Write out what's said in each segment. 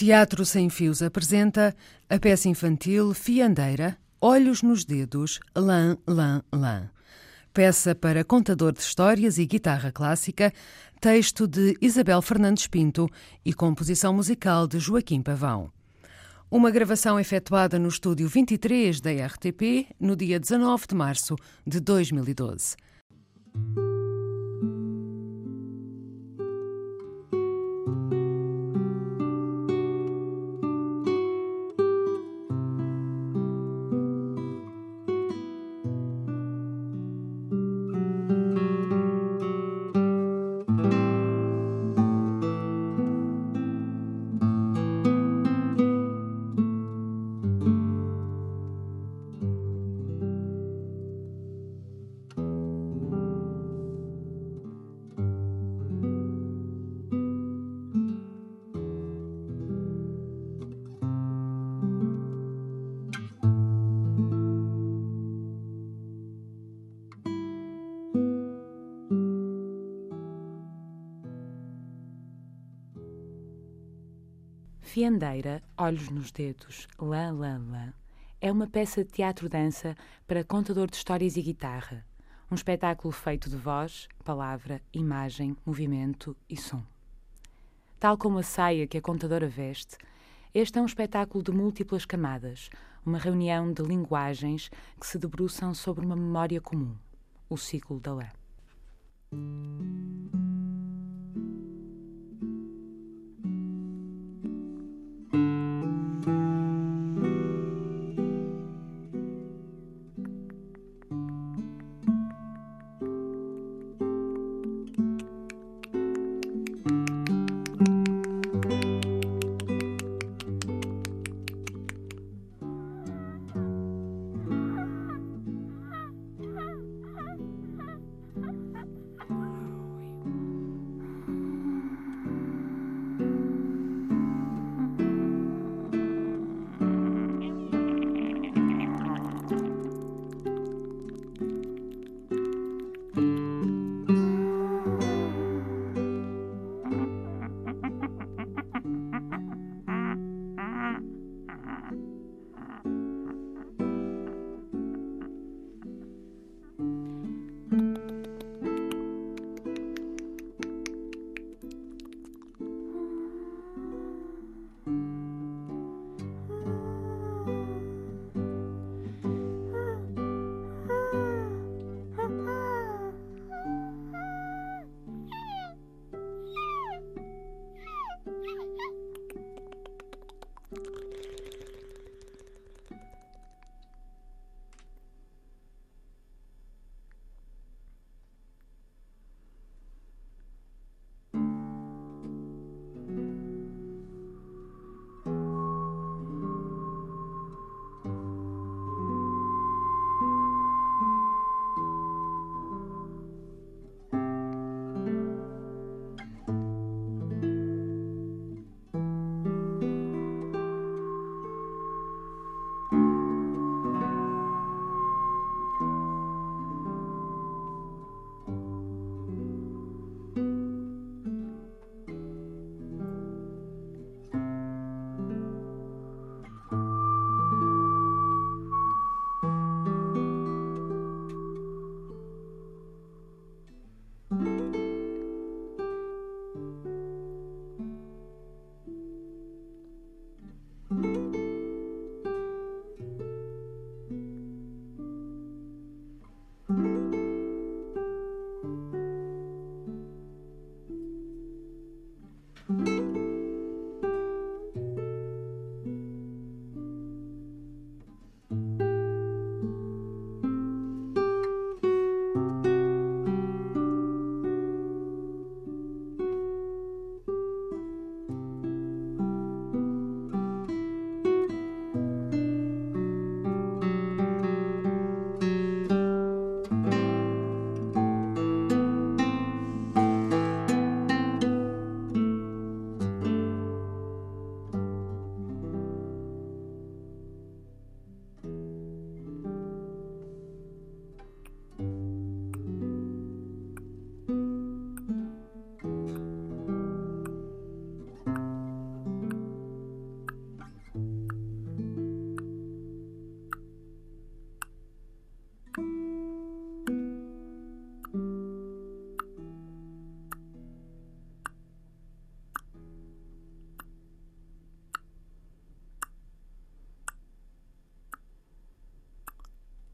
Teatro Sem Fios apresenta a peça infantil Fiandeira, Olhos nos Dedos, Lã, Lã, Lã. Peça para contador de histórias e guitarra clássica, texto de Isabel Fernandes Pinto e composição musical de Joaquim Pavão. Uma gravação efetuada no estúdio 23 da RTP no dia 19 de março de 2012. Olhos nos Dedos, Lã, Lã, Lã, é uma peça de teatro-dança para contador de histórias e guitarra. Um espetáculo feito de voz, palavra, imagem, movimento e som. Tal como a saia que a contadora veste, este é um espetáculo de múltiplas camadas, uma reunião de linguagens que se debruçam sobre uma memória comum, o ciclo da lã.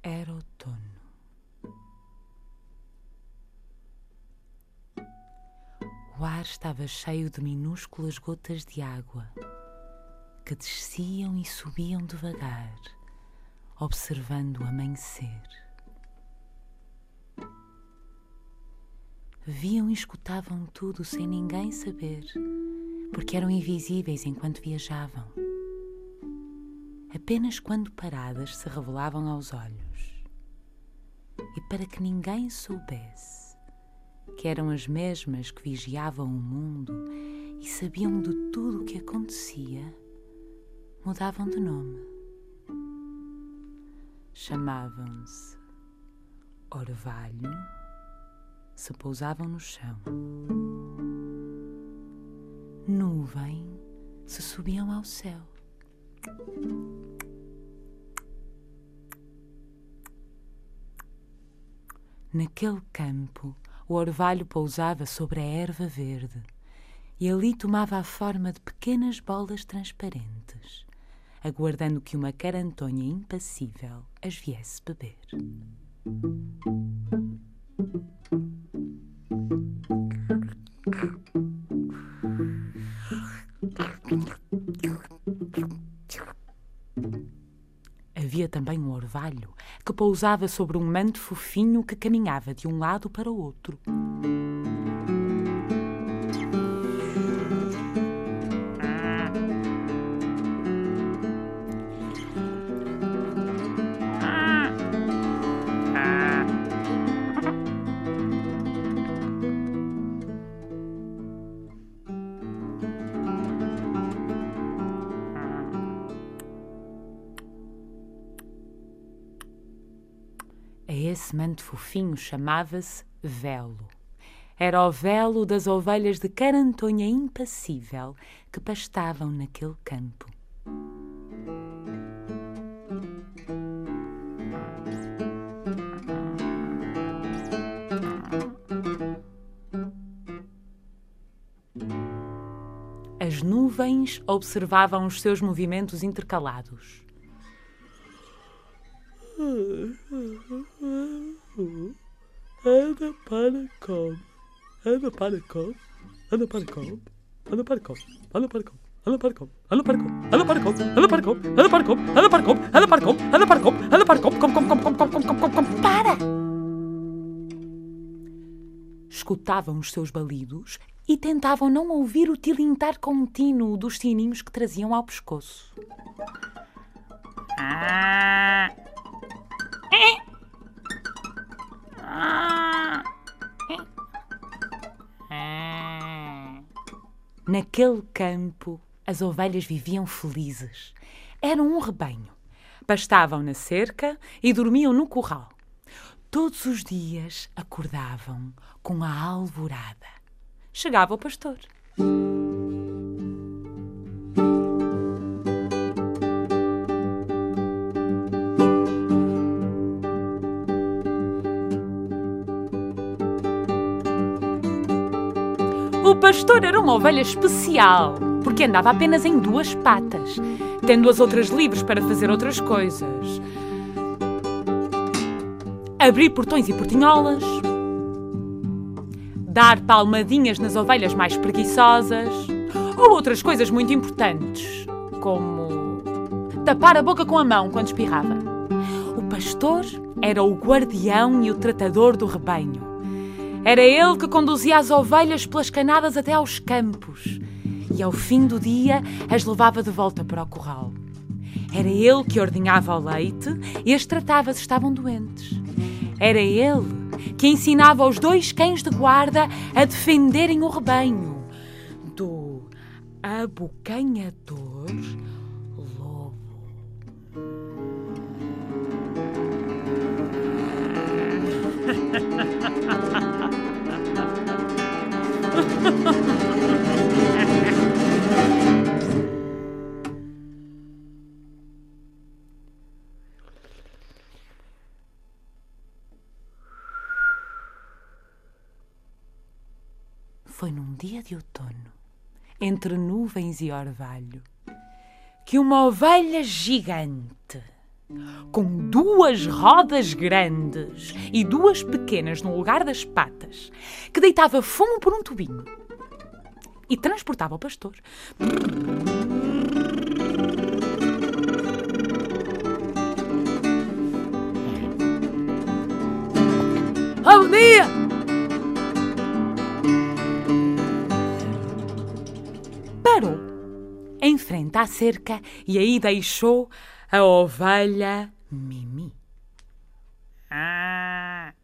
Era outono. O ar estava cheio de minúsculas gotas de água que desciam e subiam devagar, observando o amanhecer. Viam e escutavam tudo sem ninguém saber, porque eram invisíveis enquanto viajavam. Apenas quando paradas se revelavam aos olhos. E para que ninguém soubesse, que eram as mesmas que vigiavam o mundo e sabiam de tudo o que acontecia, mudavam de nome. Chamavam-se Orvalho, se pousavam no chão. Nuvem, se subiam ao céu. Naquele campo, o orvalho pousava sobre a erva verde e ali tomava a forma de pequenas bolas transparentes, aguardando que uma carantonha impassível as viesse beber. Havia também um orvalho que pousava sobre um manto fofinho que caminhava de um lado para o outro. Manto fofinho chamava-se velo. Era o velo das ovelhas de carantonha impassível que pastavam naquele campo. As nuvens observavam os seus movimentos intercalados. Anda para com. Anda para com. Anda para com. Anda para com. Anda para com. Anda para com. Anda para com. Anda para com. Anda para com. Anda para com. Anda para com. Anda para com. Anda para com. Anda para com. Com com com com com com com com com. Para! Escutavam os seus balidos e tentavam não ouvir o tilintar contínuo dos sininhos que traziam ao pescoço. Ah! Naquele campo, as ovelhas viviam felizes. Eram um rebanho. Pastavam na cerca e dormiam no curral. Todos os dias acordavam com a alvorada. Chegava o pastor. Pastor era uma ovelha especial, porque andava apenas em duas patas, tendo as outras livres para fazer outras coisas. Abrir portões e portinholas, dar palmadinhas nas ovelhas mais preguiçosas, ou outras coisas muito importantes, como tapar a boca com a mão quando espirrava. O pastor era o guardião e o tratador do rebanho. Era ele que conduzia as ovelhas pelas canadas até aos campos e, ao fim do dia, as levava de volta para o curral. Era ele que ordenhava o leite e as tratava se estavam doentes. Era ele que ensinava os dois cães de guarda a defenderem o rebanho do abocanhador entre nuvens e orvalho, que uma ovelha gigante, com duas rodas grandes e duas pequenas no lugar das patas, que deitava fumo por um tubinho e transportava o pastor. Bom dia! Parou em frente à cerca e aí deixou a ovelha Mimi. Ah.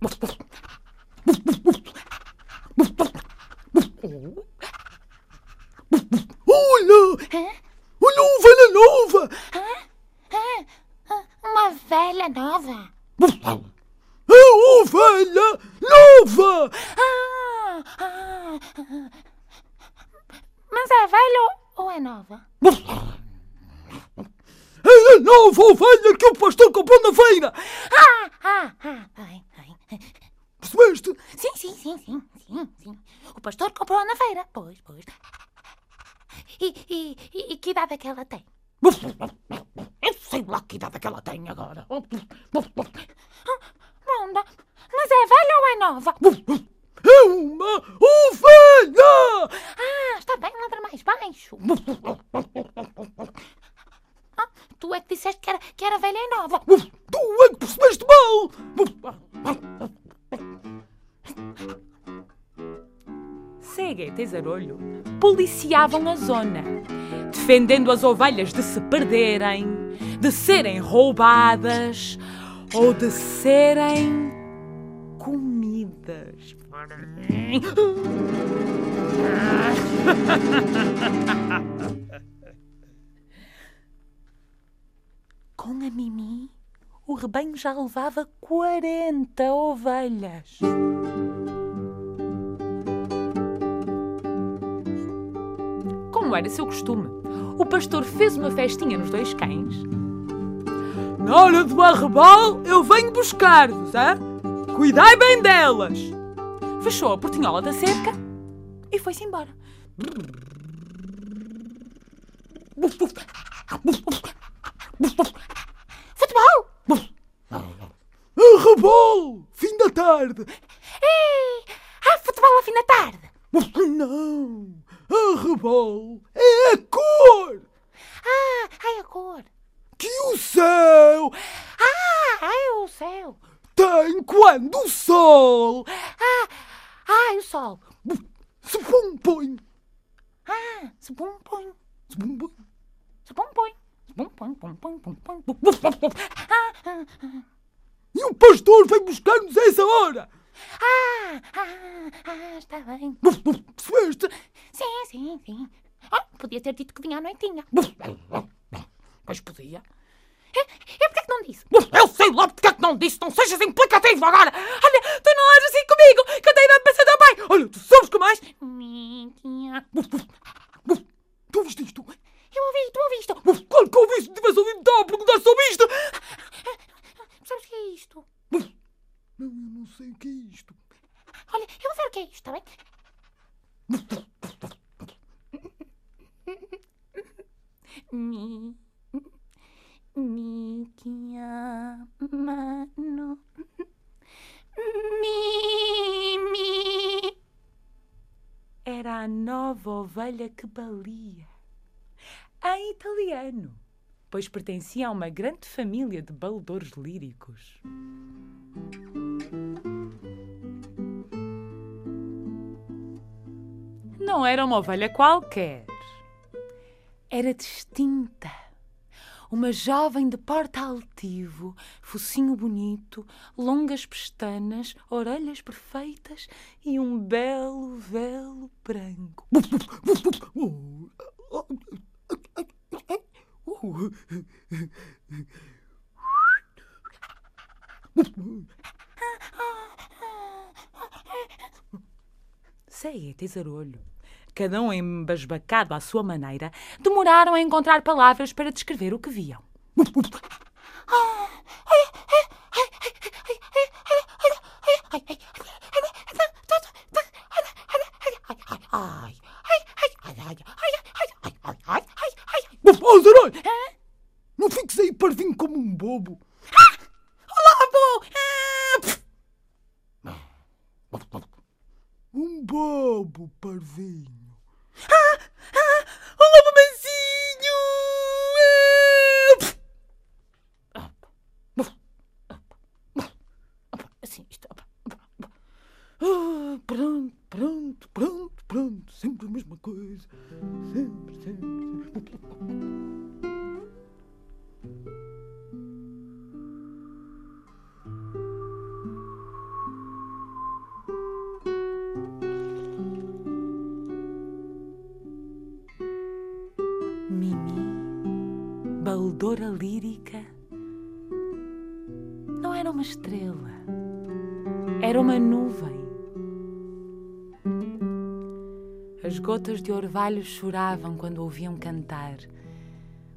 policiavam a zona, defendendo as ovelhas de se perderem, de serem roubadas ou de serem comidas. Com a Mimi, o rebanho já levava 40 ovelhas. Como era seu costume, o pastor fez uma festinha nos dois cães. Na hora do arrebal, eu venho buscar-vos, hã? Cuidai bem delas! Fechou a portinhola da cerca e foi-se embora. Futebol! Arrebol! Fim da tarde! Ei! Há futebol ao fim da tarde! Não! Arrebol é a cor Ah, ai a cor! que o céu Ah, ai o céu! tem quando o sol Ah, ai o sol! se compõe. Ah, se põe! Se põe! Se põe, põe, põe, põe, põe. E o pastor vem buscar-nos a essa hora! Ah, ah, ah, está bem. Percebeste? Sim, sim, sim. Ah, podia ter dito que vinha à noitinha. Mas podia. E, e porquê que não disse? Eu sei lá porque é que não disse, não sejas implicativo agora! Olha, tu não és assim comigo, que eu tenho idade para ser pai! Olha, tu sabes que mais? Tu ouviste isto? Eu ouvi, tu ouviste? Claro que ouvi, se tivesse ouvido, estava a perguntar sobre isto! Sabes o que é isto? Não, eu não sei o que é isto. Olha, eu vou ver o que é isto, está bem? Mi... Miquinha, mano... Mi... Mi... Era a nova ovelha que balia. Em italiano, pois pertencia a uma grande família de baledores líricos. Não era uma ovelha qualquer. Era distinta. Uma jovem de porte altivo, focinho bonito, longas pestanas, orelhas perfeitas e um belo velo branco. Ceia e Zarolho, cada um embasbacado à sua maneira, demoraram a encontrar palavras para descrever o que viam. Oh, Zarolho! Não fiques aí parvinho bobo. Lobo! Ah, Um bobo, gotas de orvalho choravam quando ouviam cantar,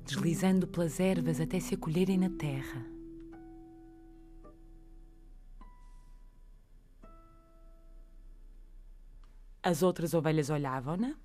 deslizando pelas ervas até se acolherem na terra. As outras ovelhas olhavam-na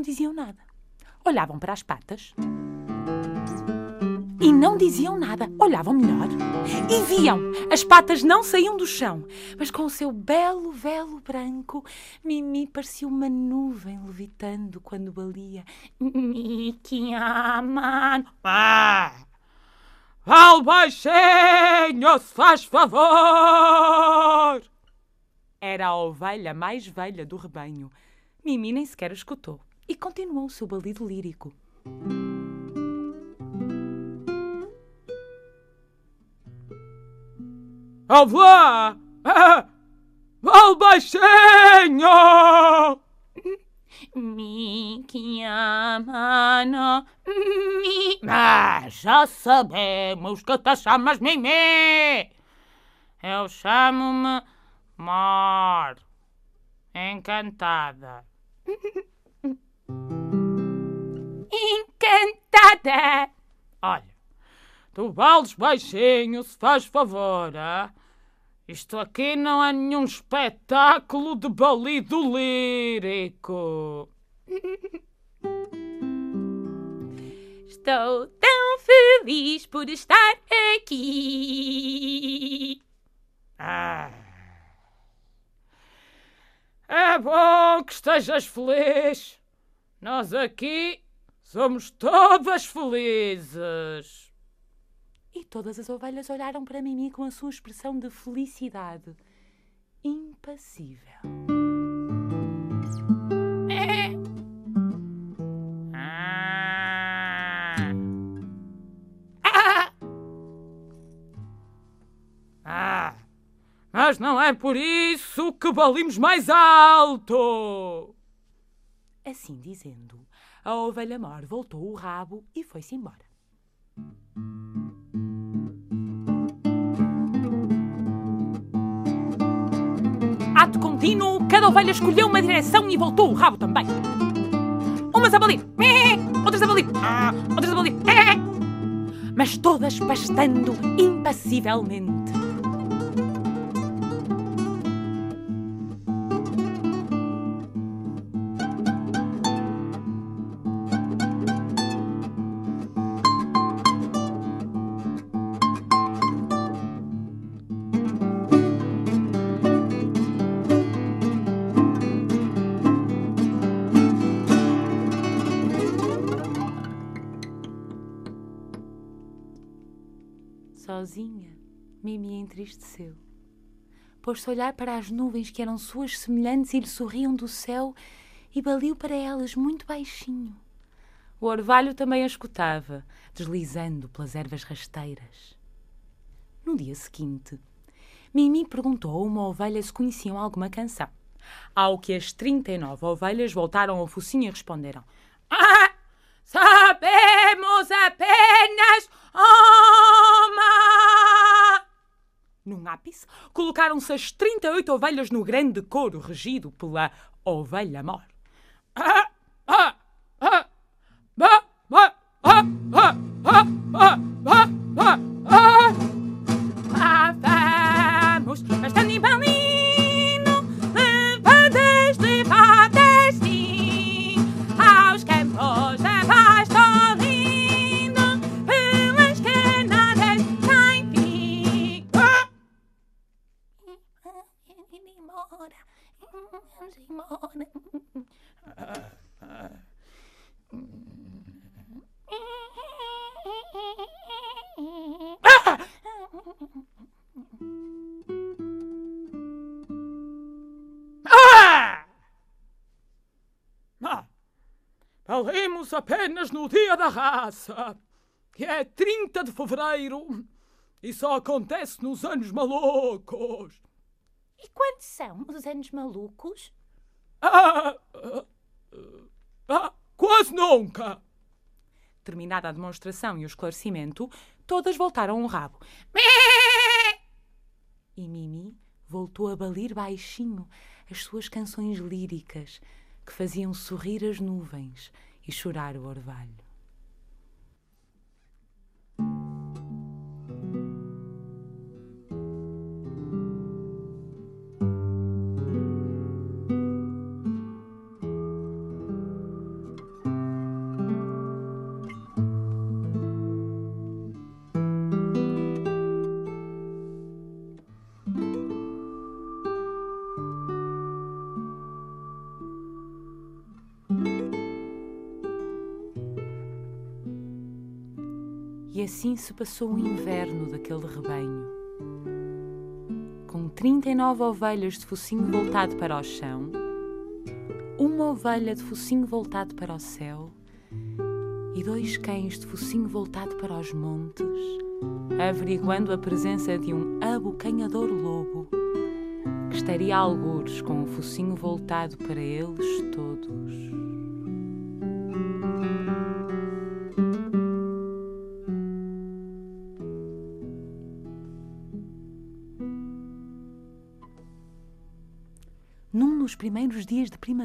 não diziam nada. Olhavam para as patas e não diziam nada. Olhavam melhor e viam. As patas não saíam do chão, mas com o seu belo velo branco, Mimi parecia uma nuvem levitando quando balia. Que amano! Ah! Fale baixinho, se faz favor! Era a ovelha mais velha do rebanho. Mimi nem sequer escutou e continuou o seu balido lírico. Ah! Fale baixinho! Mi que amano! Mi. Mas já sabemos que te chamas Mimi! Eu chamo-me Mar. Encantada. Encantada! tu vales baixinho, se faz favor, ah? Isto aqui não é nenhum espetáculo de balido lírico. Estou tão feliz por estar aqui. Ah. É bom que estejas feliz. Nós aqui somos todas felizes. E todas as ovelhas olharam para Mimi com a sua expressão de felicidade impassível. Ah. Ah, mas não é por isso que balimos mais alto. Assim dizendo, a ovelha mor voltou o rabo e foi-se embora. Ato contínuo, cada ovelha escolheu uma direção e voltou o rabo também. Umas a balir, outras a balir, ah, outras a balir, mas todas pastando impassivelmente. Entristeceu. Pôs-se a olhar para as nuvens que eram suas semelhantes e lhe sorriam do céu e baliu para elas muito baixinho. O orvalho também a escutava, deslizando pelas ervas rasteiras. No dia seguinte, Mimi perguntou a uma ovelha se conheciam alguma canção. Ao que as 39 ovelhas voltaram ao focinho e responderam: Ah, sabemos apenas uma! Num ápice, colocaram-se as 38 ovelhas no grande coro regido pela ovelha mor. Lá apenas no dia da raça, que é 30 de fevereiro e só acontece nos anos malucos. E quantos são os anos malucos? Ah, ah, ah, quase nunca. Terminada a demonstração e o esclarecimento, todas voltaram o rabo. E Mimi voltou a balir baixinho as suas canções líricas que faziam sorrir as nuvens e chorar o orvalho. E assim se passou o inverno daquele rebanho. Com 39 ovelhas de focinho voltado para o chão, uma ovelha de focinho voltado para o céu e dois cães de focinho voltado para os montes, averiguando a presença de um abocanhador lobo que estaria a algures com o focinho voltado para eles todos.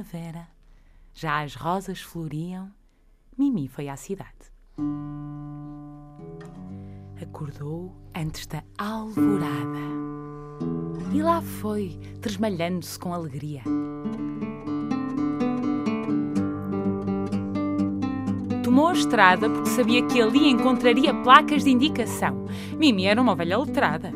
Primavera, já as rosas floriam, Mimi foi à cidade. Acordou antes da alvorada. E lá foi, tresmalhando-se com alegria. Tomou a estrada porque sabia que ali encontraria placas de indicação. Mimi era uma ovelha letrada.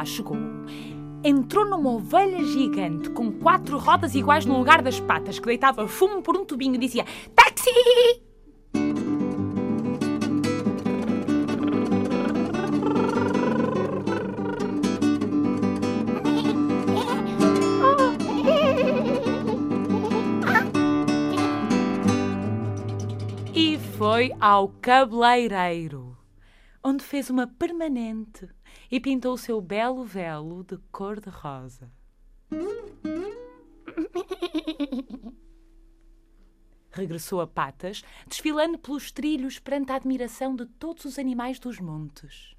Lá chegou, entrou numa ovelha gigante com quatro rodas iguais no lugar das patas, que deitava fumo por um tubinho e dizia: Táxi! E foi ao cabeleireiro, onde fez uma permanente e pintou o seu belo velo de cor-de-rosa. Regressou a patas, desfilando pelos trilhos perante a admiração de todos os animais dos montes.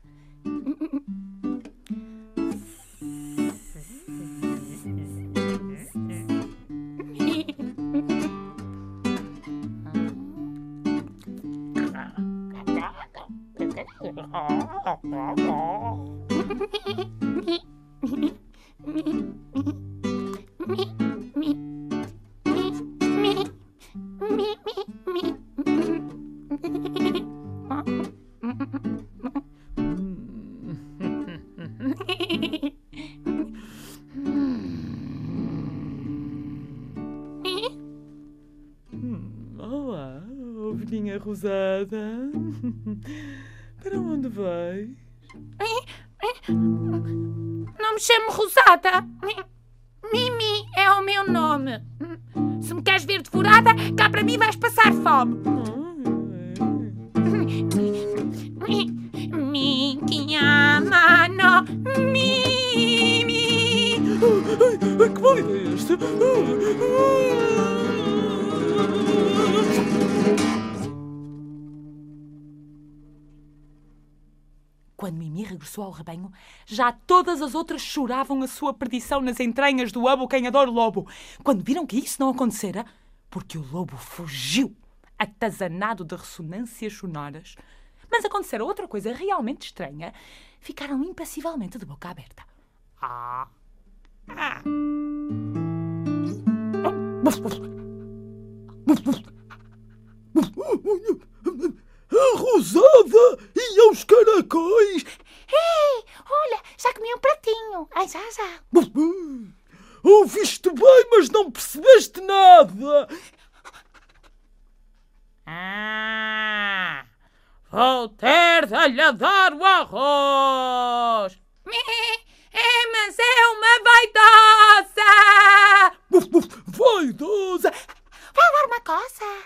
Olá, ovelhinha rosada. Onde vais? Não me chamo Rosada. Mimi é o meu nome. Se me queres ver devorada, cá para mim vais passar fome. Mi chiama no Mimi. é este? Quando Mimi regressou ao rebanho, já todas as outras choravam a sua perdição nas entranhas do abocanhador lobo. Quando viram que isso não acontecera, porque o lobo fugiu, atazanado de ressonâncias sonoras. Mas acontecera outra coisa realmente estranha. Ficaram impassivelmente de boca aberta. Ah! Ah! A rosada e aos caracóis. Ei, olha, já comi um pratinho. Ai, já, já. Ouviste bem, mas não percebeste nada. Ah, vou ter de lhe dar o arroz. É, mas é uma vaidosa. Vaidosa. Vai dar uma coça.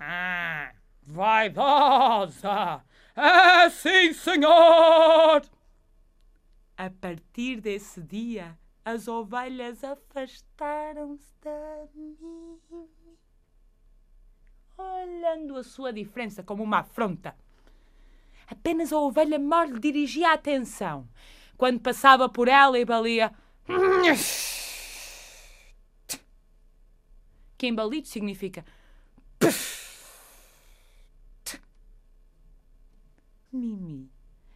Ah, vaidosa. É sim, senhor. A partir desse dia, as ovelhas afastaram-se da mim, olhando a sua diferença como uma afronta. Apenas a ovelha mor lhe dirigia a atenção, quando passava por ela e balia. Que em balido significa. Mimi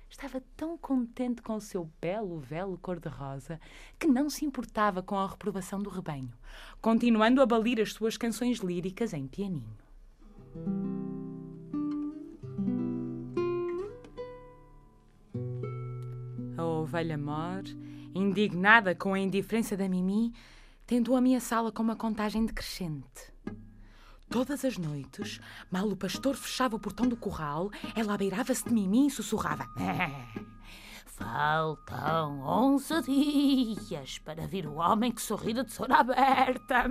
estava tão contente com o seu belo velo cor-de-rosa que não se importava com a reprovação do rebanho, continuando a balir as suas canções líricas em pianinho. A ovelha mor, indignada com a indiferença da Mimi, tentou ameaçá-la com uma contagem decrescente. Todas as noites, mal o pastor fechava o portão do curral, ela abeirava-se de Mimi e sussurrava: Faltam onze dias para vir o homem que sorri de tesoura aberta.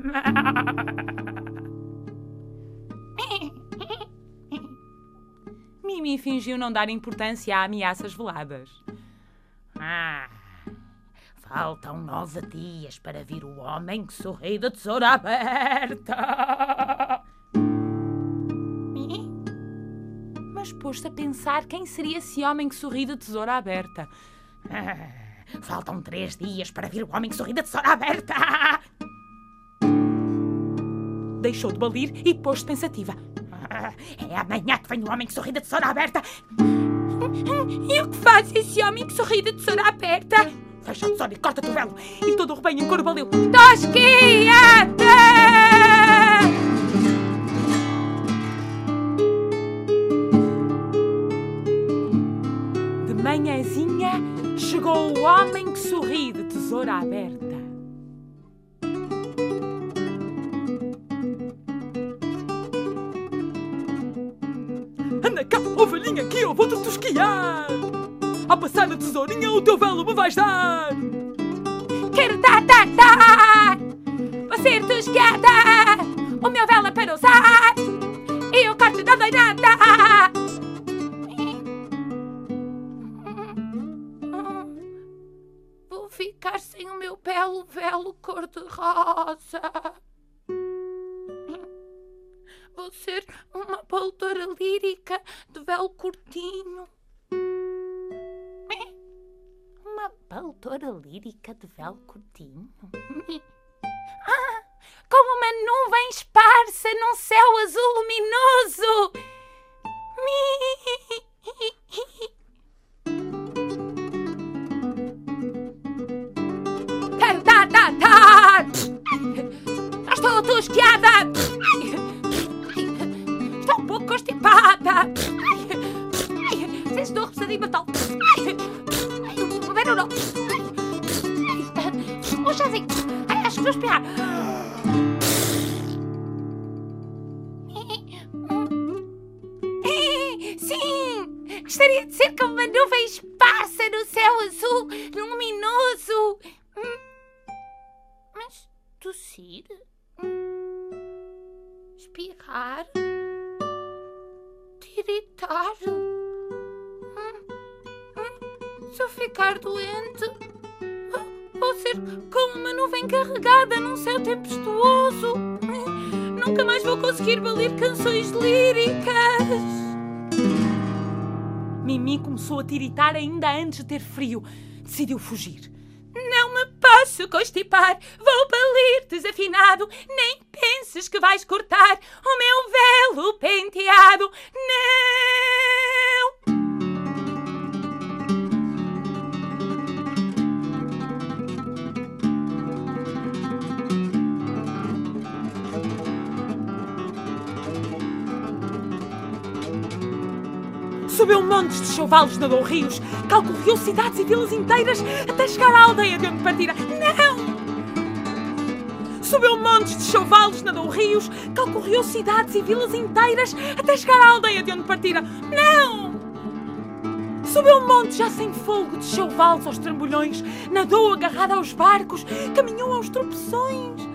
Mimi fingiu não dar importância a ameaças veladas. Ah, faltam nove dias para vir o homem que sorri de tesoura aberta. Pôs-se a pensar quem seria esse homem que sorri de tesoura aberta. Ah, faltam três dias para vir o homem que sorri de tesoura aberta. Deixou de balir e pôs-se pensativa. Ah, é amanhã que vem o homem que sorri de tesoura aberta. E o que faz esse homem que sorri de tesoura aberta? Fecha o tesouro e corta o velo. E todo o rebanho em coro valeu. Tosquiata! Chegou o homem que sorri de tesoura aberta. Anda cá, ovelhinha, que eu vou-te tosquiar. A passar a tesourinha, o teu velo me vais dar. Quero dar, dar, dar! Vou ser tosquiada! O meu velo belo velo cor-de-rosa! Vou ser uma pautora lírica de velo curtinho. Uma pautora lírica de véu curtinho? Ah, como uma nuvem esparsa num céu azul luminoso! Dar, dar! Já estou tosquiada! Estou um pouco constipada! Estou repousadinha mental! Ver ou não? Um chazinho! Acho que vou espirrar! Sim! Gostaria de ser como uma nuvem esparsa no céu azul luminoso! Hum. Mas tossir? Hum. Espirrar? Tiritar? Hum. Hum. Se eu ficar doente, vou vou ser como uma nuvem carregada num céu tempestuoso. Nunca mais vou conseguir valer canções líricas. Mimi começou a tiritar ainda antes de ter frio. Decidiu fugir. Posso constipar, vou balir desafinado. Nem penses que vais cortar o meu velo penteado. Não! Subiu montes de chavalos, nadou rios, calculou cidades e vilas inteiras até chegar à aldeia de onde partira. Não! Subiu montes de chavalos, nadou rios, calculou cidades e vilas inteiras até chegar à aldeia de onde partira. Não! Subiu montes já sem fogo, de chavalos aos trambolhões, nadou agarrada aos barcos, caminhou aos tropeções.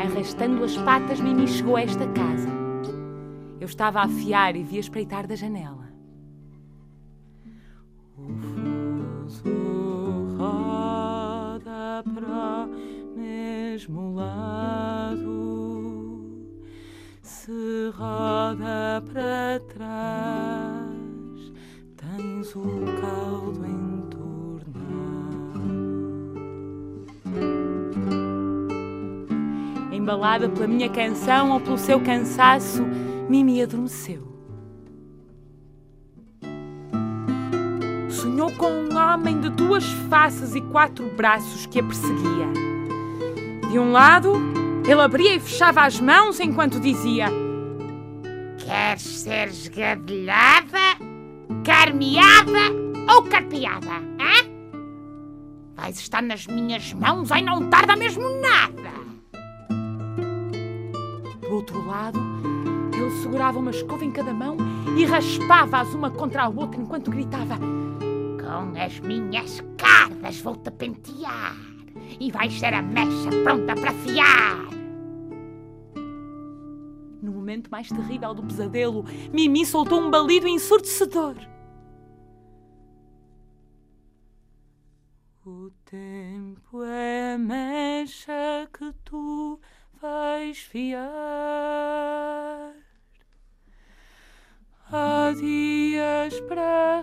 Arrastando as patas, Mimi chegou a esta casa. Eu estava a afiar e vi a espreitar da janela. Minha canção ou pelo seu cansaço, Mimi adormeceu. Sonhou com um homem de duas faces e quatro braços que a perseguia. De um lado, ele abria e fechava as mãos enquanto dizia: Queres ser esgadelhada, carmeada ou carpeada? Hã? Vais estar nas minhas mãos, ai não tarda mesmo nada. Do outro lado, ele segurava uma escova em cada mão e raspava-as uma contra a outra enquanto gritava: Com as minhas cardas vou-te pentear e vais ser a mecha pronta para fiar. No momento mais terrível do pesadelo, Mimi soltou um balido ensurdecedor. O tempo é a mecha que tu vais fiar.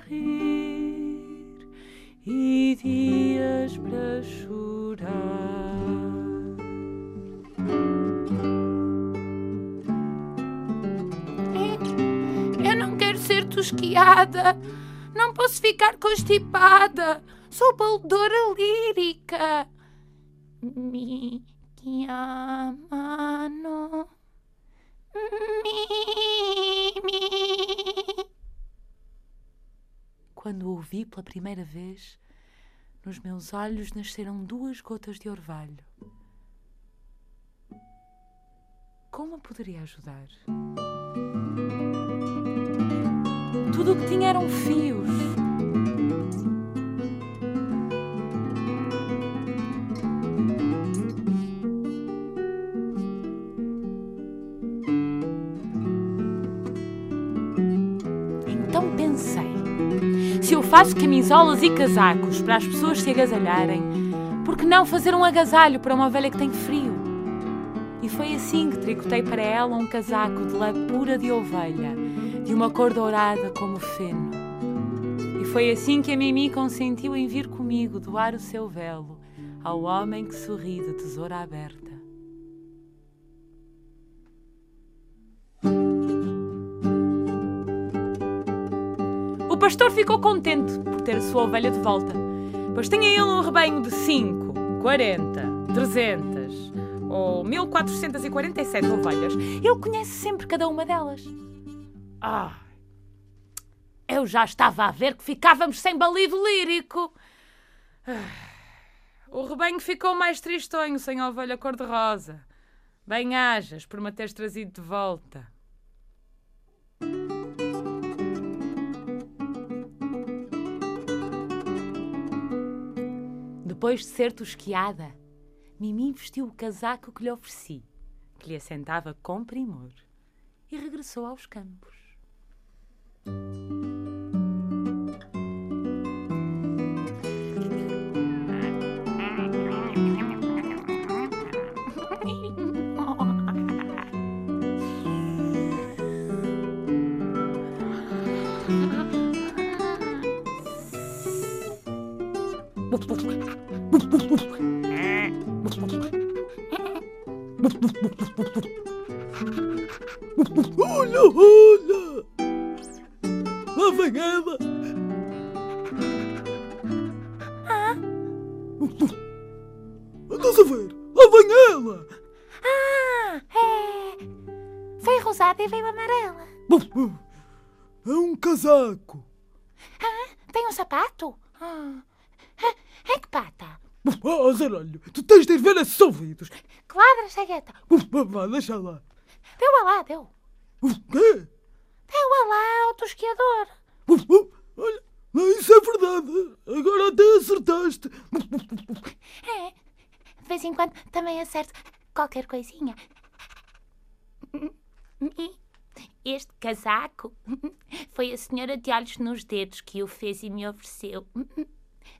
Rir e dias para chorar. Eu não quero ser tosquiada. Não posso ficar constipada. Sou baledora lírica. Mi chiamano Mimi. Quando o ouvi pela primeira vez, nos meus olhos nasceram duas gotas de orvalho. Como a poderia ajudar? Tudo o que tinha eram fios. Faço camisolas e casacos para as pessoas se agasalharem, por que não fazer um agasalho para uma velha que tem frio? E foi assim que tricotei para ela um casaco de lã pura de ovelha, de uma cor dourada como o feno. E foi assim que a Mimi consentiu em vir comigo doar o seu velo ao homem que sorri de tesoura aberta. Pastor ficou contente por ter a sua ovelha de volta, pois tinha ele um rebanho de 5, 40, 300, ou 1447 ovelhas. Ele conhece sempre cada uma delas. Ah, eu já estava a ver que ficávamos sem balido lírico. O rebanho ficou mais tristonho sem a ovelha cor-de-rosa. Bem hajas por me teres trazido de volta. Depois de ser tosquiada, Mimi vestiu o casaco que lhe ofereci, que lhe assentava com primor, e regressou aos campos. Zaralho, tu tens de ir ver esses ouvidos! Quadra, cegueta. Vá, deixa lá! Deu a lá, deu. O quê? Deu a lá ao tosquiador. Olha, isso é verdade! Agora até acertaste! É. De vez em quando também acerto qualquer coisinha. Este casaco foi a senhora de olhos nos dedos que o fez e me ofereceu.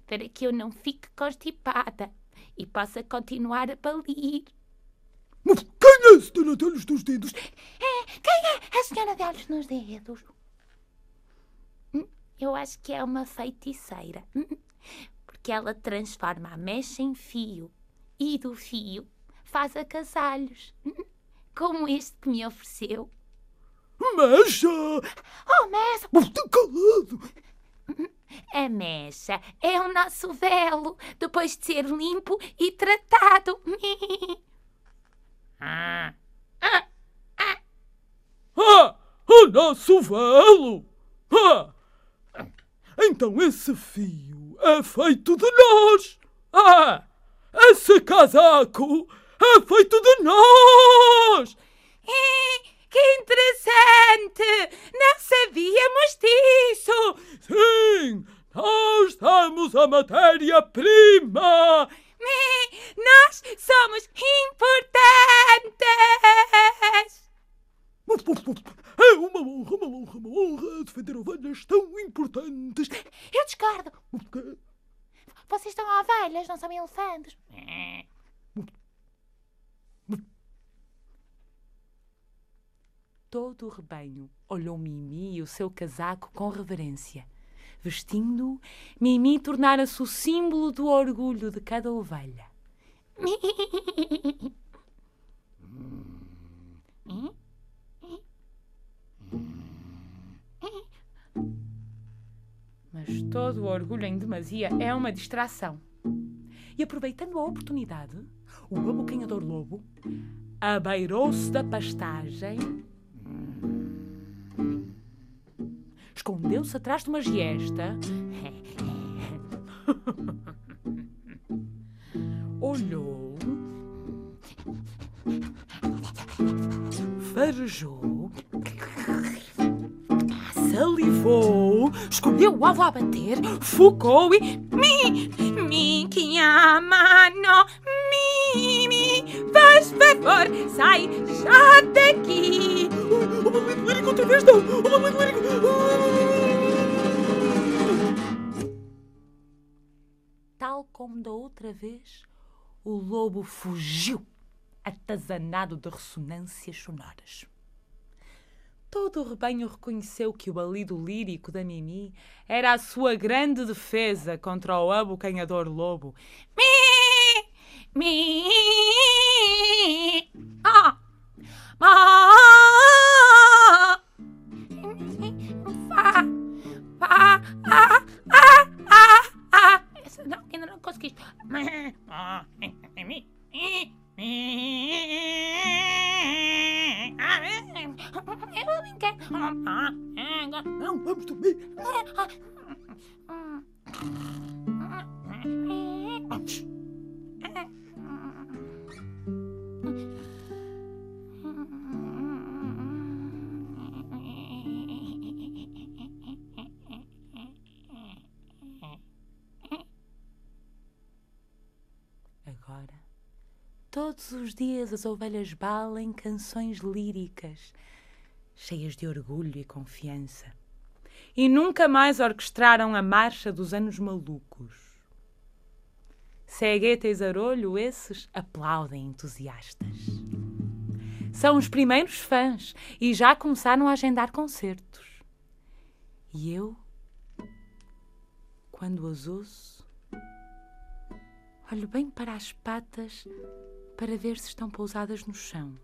Para que eu não fique constipada e possa continuar a palir. Quem é a senhora de olhos nos dedos? É, quem é a senhora de olhos nos dedos? Hum, Eu acho que é uma feiticeira. Hum, Porque ela transforma a mecha em fio e do fio faz agasalhos. Hum, Como este que me ofereceu. Mexa! Oh, Messa! Está calado! A mecha é o nosso velo depois de ser limpo e tratado. Ah, Ah! O nosso velo! Ah! Então esse fio é feito de nós! Ah! Esse casaco é feito de nós! Que interessante! Não sabíamos disso! Sim! Nós damos a matéria-prima! Nós somos importantes! É uma honra, uma honra, uma honra defender ovelhas tão importantes! Eu discordo. O quê? Vocês estão ovelhas, não são elefantes. Todo o rebanho olhou Mimi e o seu casaco com reverência. Vestindo-o, Mimi tornara-se o símbolo do orgulho de cada ovelha. Mas todo o orgulho em demasia é uma distração. E aproveitando a oportunidade, o abocanhador lobo abeirou-se da pastagem, escondeu-se atrás de uma giesta, olhou, farejou, salivou, escolheu o alvo a bater, focou e Mi, mi chiamano, mi, mi, faz favor, sai já daqui. O momento lírico outra vez não! O momento lírico! Tal como da outra vez, o lobo fugiu, atazanado de ressonâncias sonoras. Todo o rebanho reconheceu que o balido lírico da Mimi era a sua grande defesa contra o abocanhador lobo. Mi, mi, ah, ah, ah, ah, ah, ah, ah. Não, ainda não consegui. Eu não quero. Não, vamos dormir. Todos os dias as ovelhas balem canções líricas, cheias de orgulho e confiança. E nunca mais orquestraram a marcha dos anos malucos. Cegueta e Zarolho, esses aplaudem entusiastas. São os primeiros fãs e já começaram a agendar concertos. E eu, quando as ouço, olho bem para as patas para ver se estão pousadas no chão.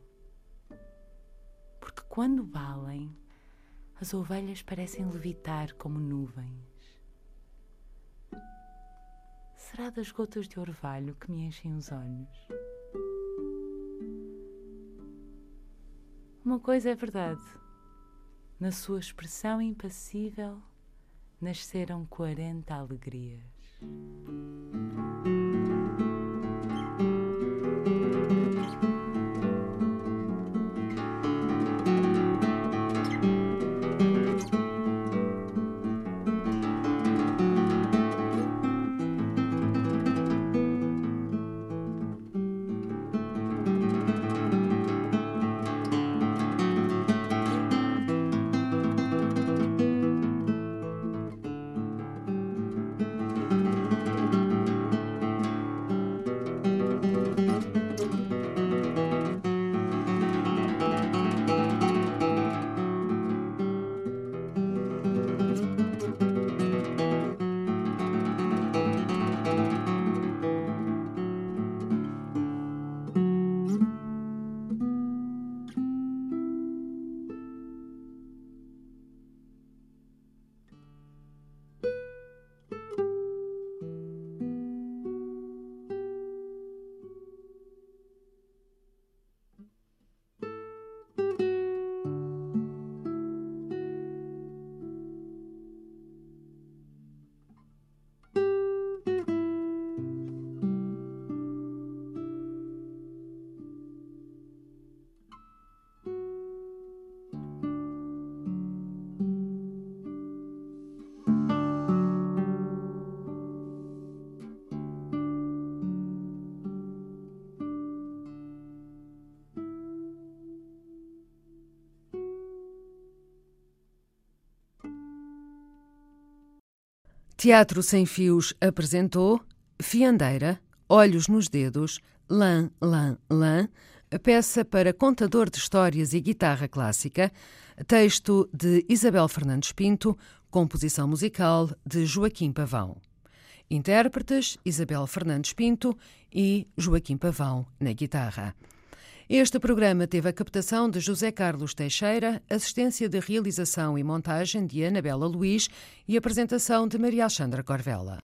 Porque quando balem, as ovelhas parecem levitar como nuvens. Será das gotas de orvalho que me enchem os olhos? Uma coisa é verdade. Na sua expressão impassível nasceram quarenta alegrias. Teatro Sem Fios apresentou Fiandeira, Olhos nos Dedos, Lã, Lã, Lã, peça para contador de histórias e guitarra clássica, texto de Isabel Fernandes Pinto, composição musical de Joaquim Pavão. Intérpretes Isabel Fernandes Pinto e Joaquim Pavão na guitarra. Este programa teve a captação de José Carlos Teixeira, assistência de realização e montagem de Anabela Luiz e apresentação de Maria Alexandra Corvella.